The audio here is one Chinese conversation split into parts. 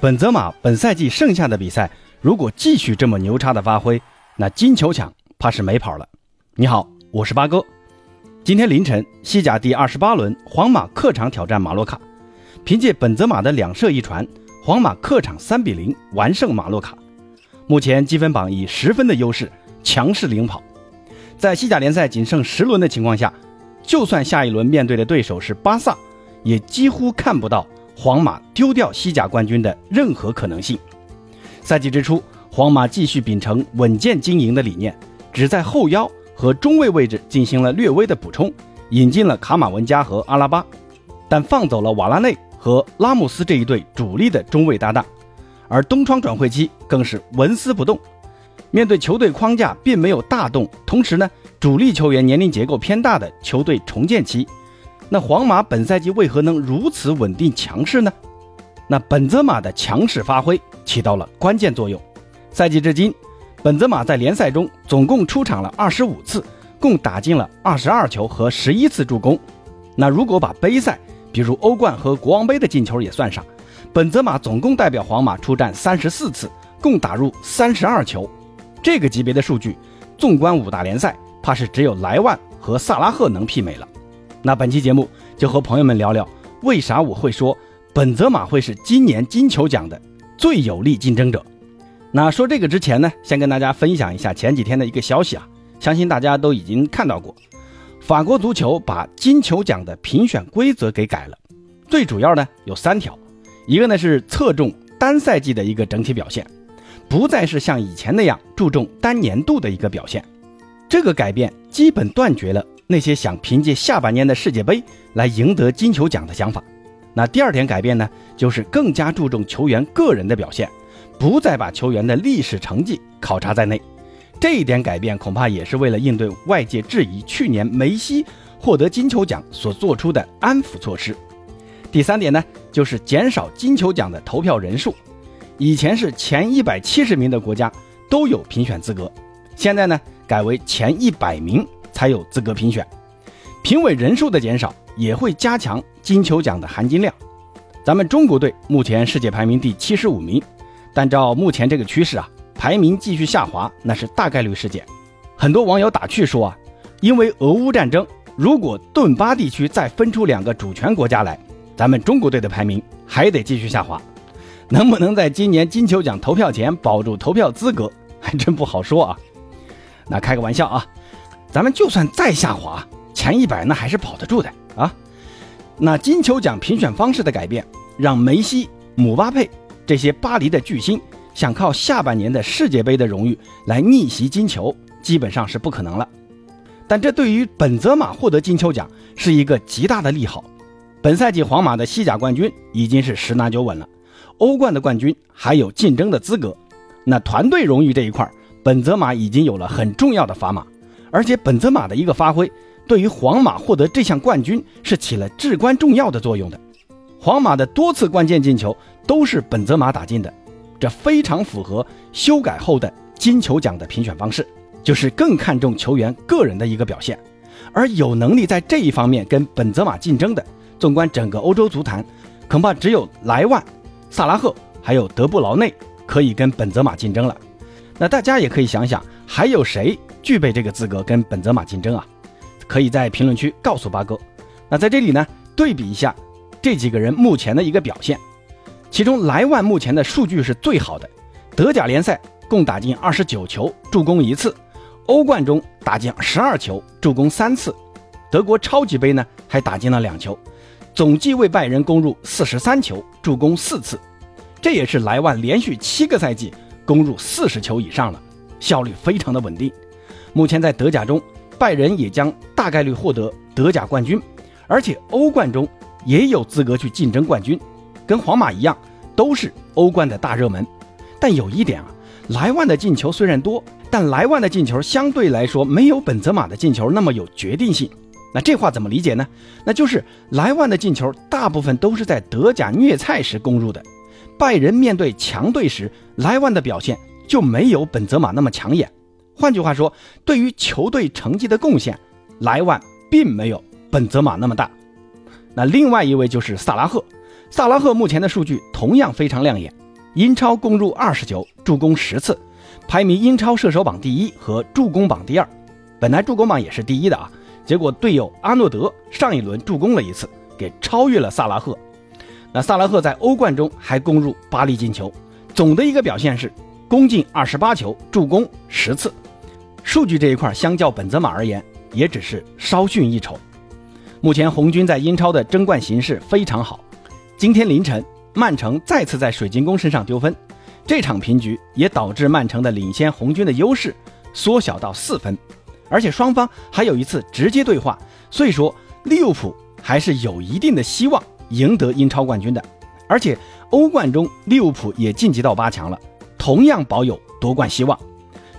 本泽马本赛季剩下的比赛，如果继续这么牛叉的发挥，那金球奖怕是没跑了。你好，我是八哥。今天凌晨，西甲第二十八轮，皇马客场挑战马洛卡，凭借本泽马的两射一传，皇马客场三比零完胜马洛卡。目前积分榜以十分的优势强势领跑。在西甲联赛仅剩十轮的情况下，就算下一轮面对的对手是巴萨，也几乎看不到。皇马丢掉西甲冠军的任何可能性。赛季之初，皇马继续秉承稳健经营的理念，只在后腰和中卫位置进行了略微的补充，引进了卡马文加和阿拉巴，但放走了瓦拉内和拉姆斯这一对主力的中卫搭档。而东窗转会期更是纹丝不动。面对球队框架并没有大动，同时呢，主力球员年龄结构偏大的球队重建期。那皇马本赛季为何能如此稳定强势呢？那本泽马的强势发挥起到了关键作用。赛季至今，本泽马在联赛中总共出场了二十五次，共打进了二十二球和十一次助攻。那如果把杯赛，比如欧冠和国王杯的进球也算上，本泽马总共代表皇马出战三十四次，共打入三十二球。这个级别的数据，纵观五大联赛，怕是只有莱万和萨拉赫能媲美了。那本期节目就和朋友们聊聊，为啥我会说本泽马会是今年金球奖的最有力竞争者？那说这个之前呢，先跟大家分享一下前几天的一个消息啊，相信大家都已经看到过，法国足球把金球奖的评选规则给改了，最主要呢有三条，一个呢是侧重单赛季的一个整体表现，不再是像以前那样注重单年度的一个表现，这个改变基本断绝了。那些想凭借下半年的世界杯来赢得金球奖的想法，那第二点改变呢，就是更加注重球员个人的表现，不再把球员的历史成绩考察在内。这一点改变恐怕也是为了应对外界质疑去年梅西获得金球奖所做出的安抚措施。第三点呢，就是减少金球奖的投票人数，以前是前一百七十名的国家都有评选资格，现在呢改为前一百名。才有资格评选，评委人数的减少也会加强金球奖的含金量。咱们中国队目前世界排名第七十五名，但照目前这个趋势啊，排名继续下滑那是大概率事件。很多网友打趣说啊，因为俄乌战争，如果顿巴地区再分出两个主权国家来，咱们中国队的排名还得继续下滑。能不能在今年金球奖投票前保住投票资格，还真不好说啊。那开个玩笑啊。咱们就算再下滑，前一百那还是跑得住的啊。那金球奖评选方式的改变，让梅西、姆巴佩这些巴黎的巨星想靠下半年的世界杯的荣誉来逆袭金球，基本上是不可能了。但这对于本泽马获得金球奖是一个极大的利好。本赛季皇马的西甲冠军已经是十拿九稳了，欧冠的冠军还有竞争的资格。那团队荣誉这一块，本泽马已经有了很重要的砝码。而且本泽马的一个发挥，对于皇马获得这项冠军是起了至关重要的作用的。皇马的多次关键进球都是本泽马打进的，这非常符合修改后的金球奖的评选方式，就是更看重球员个人的一个表现。而有能力在这一方面跟本泽马竞争的，纵观整个欧洲足坛，恐怕只有莱万、萨拉赫还有德布劳内可以跟本泽马竞争了。那大家也可以想想，还有谁？具备这个资格跟本泽马竞争啊，可以在评论区告诉八哥。那在这里呢，对比一下这几个人目前的一个表现。其中莱万目前的数据是最好的，德甲联赛共打进二十九球，助攻一次；欧冠中打进十二球，助攻三次；德国超级杯呢还打进了两球，总计为拜仁攻入四十三球，助攻四次。这也是莱万连续七个赛季攻入四十球以上了，效率非常的稳定。目前在德甲中，拜仁也将大概率获得德甲冠军，而且欧冠中也有资格去竞争冠军，跟皇马一样，都是欧冠的大热门。但有一点啊，莱万的进球虽然多，但莱万的进球相对来说没有本泽马的进球那么有决定性。那这话怎么理解呢？那就是莱万的进球大部分都是在德甲虐菜时攻入的，拜仁面对强队时，莱万的表现就没有本泽马那么抢眼。换句话说，对于球队成绩的贡献，莱万并没有本泽马那么大。那另外一位就是萨拉赫，萨拉赫目前的数据同样非常亮眼，英超攻入二十球，助攻十次，排名英超射手榜第一和助攻榜第二。本来助攻榜也是第一的啊，结果队友阿诺德上一轮助攻了一次，给超越了萨拉赫。那萨拉赫在欧冠中还攻入八粒进球，总的一个表现是攻进二十八球，助攻十次。数据这一块相较本泽马而言，也只是稍逊一筹。目前红军在英超的争冠形势非常好。今天凌晨，曼城再次在水晶宫身上丢分，这场平局也导致曼城的领先红军的优势缩小到四分，而且双方还有一次直接对话，所以说利物浦还是有一定的希望赢得英超冠军的。而且欧冠中利物浦也晋级到八强了，同样保有夺冠希望。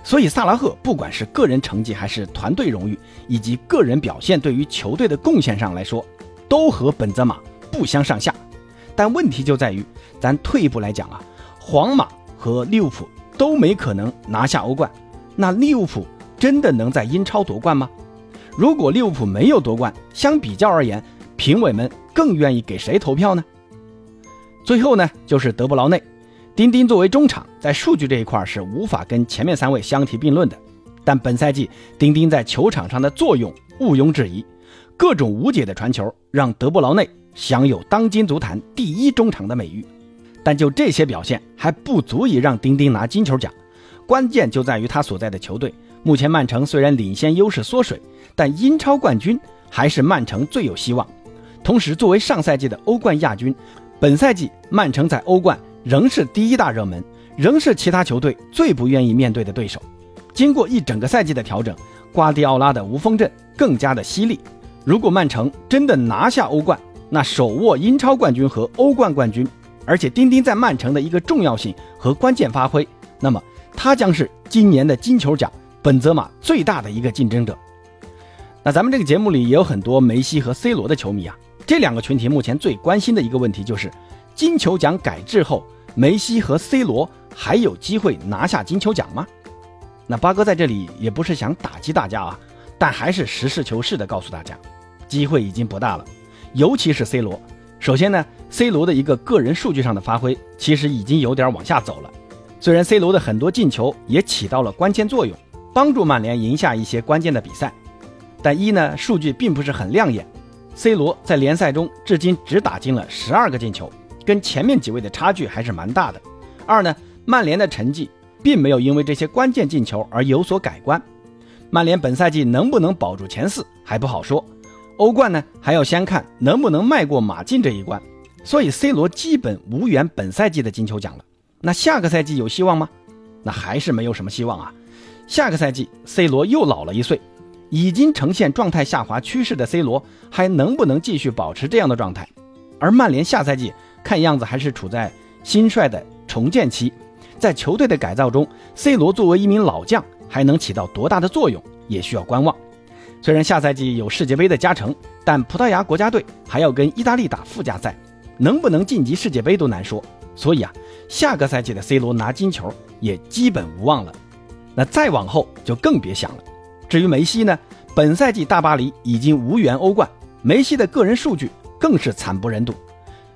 所以萨拉赫不管是个人成绩还是团队荣誉，以及个人表现对于球队的贡献上来说，都和本泽马不相上下。但问题就在于，咱退一步来讲啊，皇马和利物浦都没可能拿下欧冠，那利物浦真的能在英超夺冠吗？如果利物浦没有夺冠，相比较而言，评委们更愿意给谁投票呢？最后呢，就是德布劳内。丁丁作为中场，在数据这一块是无法跟前面三位相提并论的。但本赛季丁丁在球场上的作用毋庸置疑，各种无解的传球让德布劳内享有当今足坛第一中场的美誉。但就这些表现还不足以让丁丁拿金球奖，关键就在于他所在的球队。目前曼城虽然领先优势缩水，但英超冠军还是曼城最有希望。同时，作为上赛季的欧冠亚军，本赛季曼城在欧冠。仍是第一大热门，仍是其他球队最不愿意面对的对手。经过一整个赛季的调整，瓜迪奥拉的无锋阵更加的犀利。如果曼城真的拿下欧冠，那手握英超冠军和欧冠冠军，而且丁丁在曼城的一个重要性和关键发挥，那么他将是今年的金球奖本泽马最大的一个竞争者。那咱们这个节目里也有很多梅西和 C 罗的球迷啊，这两个群体目前最关心的一个问题就是。金球奖改制后，梅西和 C 罗还有机会拿下金球奖吗？那八哥在这里也不是想打击大家啊，但还是实事求是的告诉大家，机会已经不大了。尤其是 C 罗，首先呢，C 罗的一个个人数据上的发挥其实已经有点往下走了。虽然 C 罗的很多进球也起到了关键作用，帮助曼联赢下一些关键的比赛，但一呢，数据并不是很亮眼。C 罗在联赛中至今只打进了十二个进球。跟前面几位的差距还是蛮大的。二呢，曼联的成绩并没有因为这些关键进球而有所改观。曼联本赛季能不能保住前四还不好说。欧冠呢，还要先看能不能迈过马竞这一关。所以 C 罗基本无缘本赛季的金球奖了。那下个赛季有希望吗？那还是没有什么希望啊。下个赛季 C 罗又老了一岁，已经呈现状态下滑趋势的 C 罗还能不能继续保持这样的状态？而曼联下赛季。看样子还是处在新帅的重建期，在球队的改造中，C 罗作为一名老将，还能起到多大的作用，也需要观望。虽然下赛季有世界杯的加成，但葡萄牙国家队还要跟意大利打附加赛，能不能晋级世界杯都难说。所以啊，下个赛季的 C 罗拿金球也基本无望了。那再往后就更别想了。至于梅西呢，本赛季大巴黎已经无缘欧冠，梅西的个人数据更是惨不忍睹。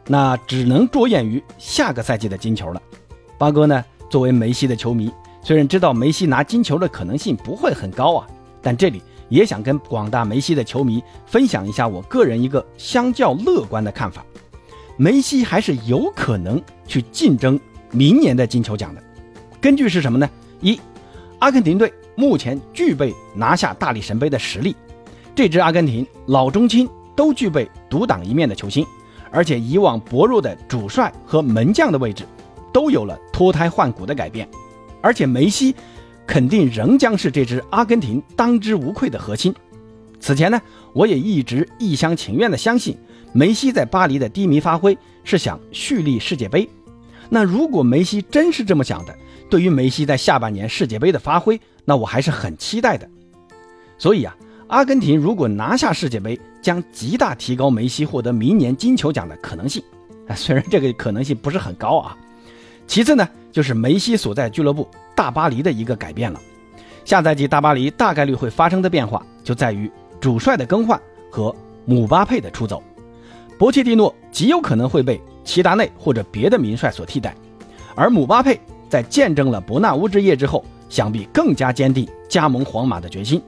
那只能着眼于下个赛季的金球了。八哥呢，作为梅西的球迷，虽然知道梅西拿金球的可能性不会很高啊，但这里也想跟广大梅西的球迷分享一下我个人一个相较乐观的看法：梅西还是有可能去竞争明年的金球奖的。根据是什么呢？一，阿根廷队目前具备拿下大力神杯的实力，这支阿根廷老中青都具备独当一面的球星。而且以往薄弱的主帅和门将的位置，都有了脱胎换骨的改变，而且梅西肯定仍将是这支阿根廷当之无愧的核心。此前呢，我也一直一厢情愿地相信梅西在巴黎的低迷发挥是想蓄力世界杯。那如果梅西真是这么想的，对于梅西在下半年世界杯的发挥，那我还是很期待的。所以啊。阿根廷如果拿下世界杯，将极大提高梅西获得明年金球奖的可能性。啊，虽然这个可能性不是很高啊。其次呢，就是梅西所在俱乐部大巴黎的一个改变了。下赛季大巴黎大概率会发生的变化，就在于主帅的更换和姆巴佩的出走。博切蒂诺极有可能会被齐达内或者别的名帅所替代，而姆巴佩在见证了伯纳乌之夜之后，想必更加坚定加盟皇马的决心。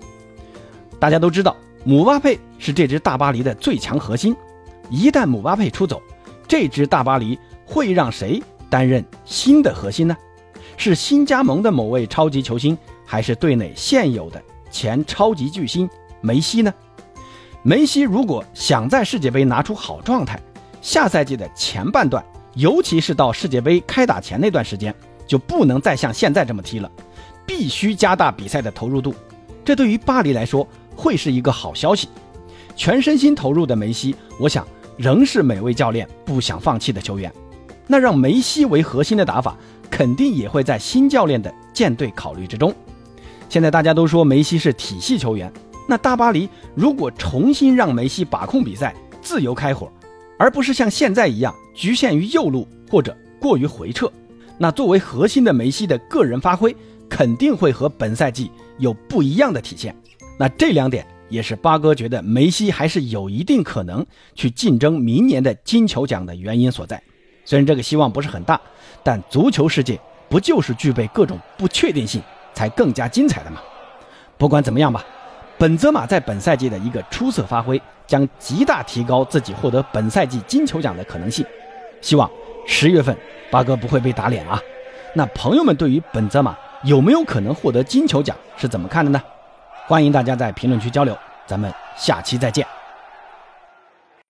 大家都知道，姆巴佩是这支大巴黎的最强核心。一旦姆巴佩出走，这支大巴黎会让谁担任新的核心呢？是新加盟的某位超级球星，还是队内现有的前超级巨星梅西呢？梅西如果想在世界杯拿出好状态，下赛季的前半段，尤其是到世界杯开打前那段时间，就不能再像现在这么踢了，必须加大比赛的投入度。这对于巴黎来说会是一个好消息。全身心投入的梅西，我想仍是每位教练不想放弃的球员。那让梅西为核心的打法，肯定也会在新教练的舰队考虑之中。现在大家都说梅西是体系球员。那大巴黎如果重新让梅西把控比赛，自由开火，而不是像现在一样局限于右路或者过于回撤，那作为核心的梅西的个人发挥肯定会和本赛季有不一样的体现。那这两点也是八哥觉得梅西还是有一定可能去竞争明年的金球奖的原因所在。虽然这个希望不是很大，但足球世界不就是具备各种不确定性才更加精彩的吗？不管怎么样吧。本泽马在本赛季的一个出色发挥，将极大提高自己获得本赛季金球奖的可能性。希望十月份八哥不会被打脸啊！那朋友们对于本泽马有没有可能获得金球奖是怎么看的呢？欢迎大家在评论区交流，咱们下期再见。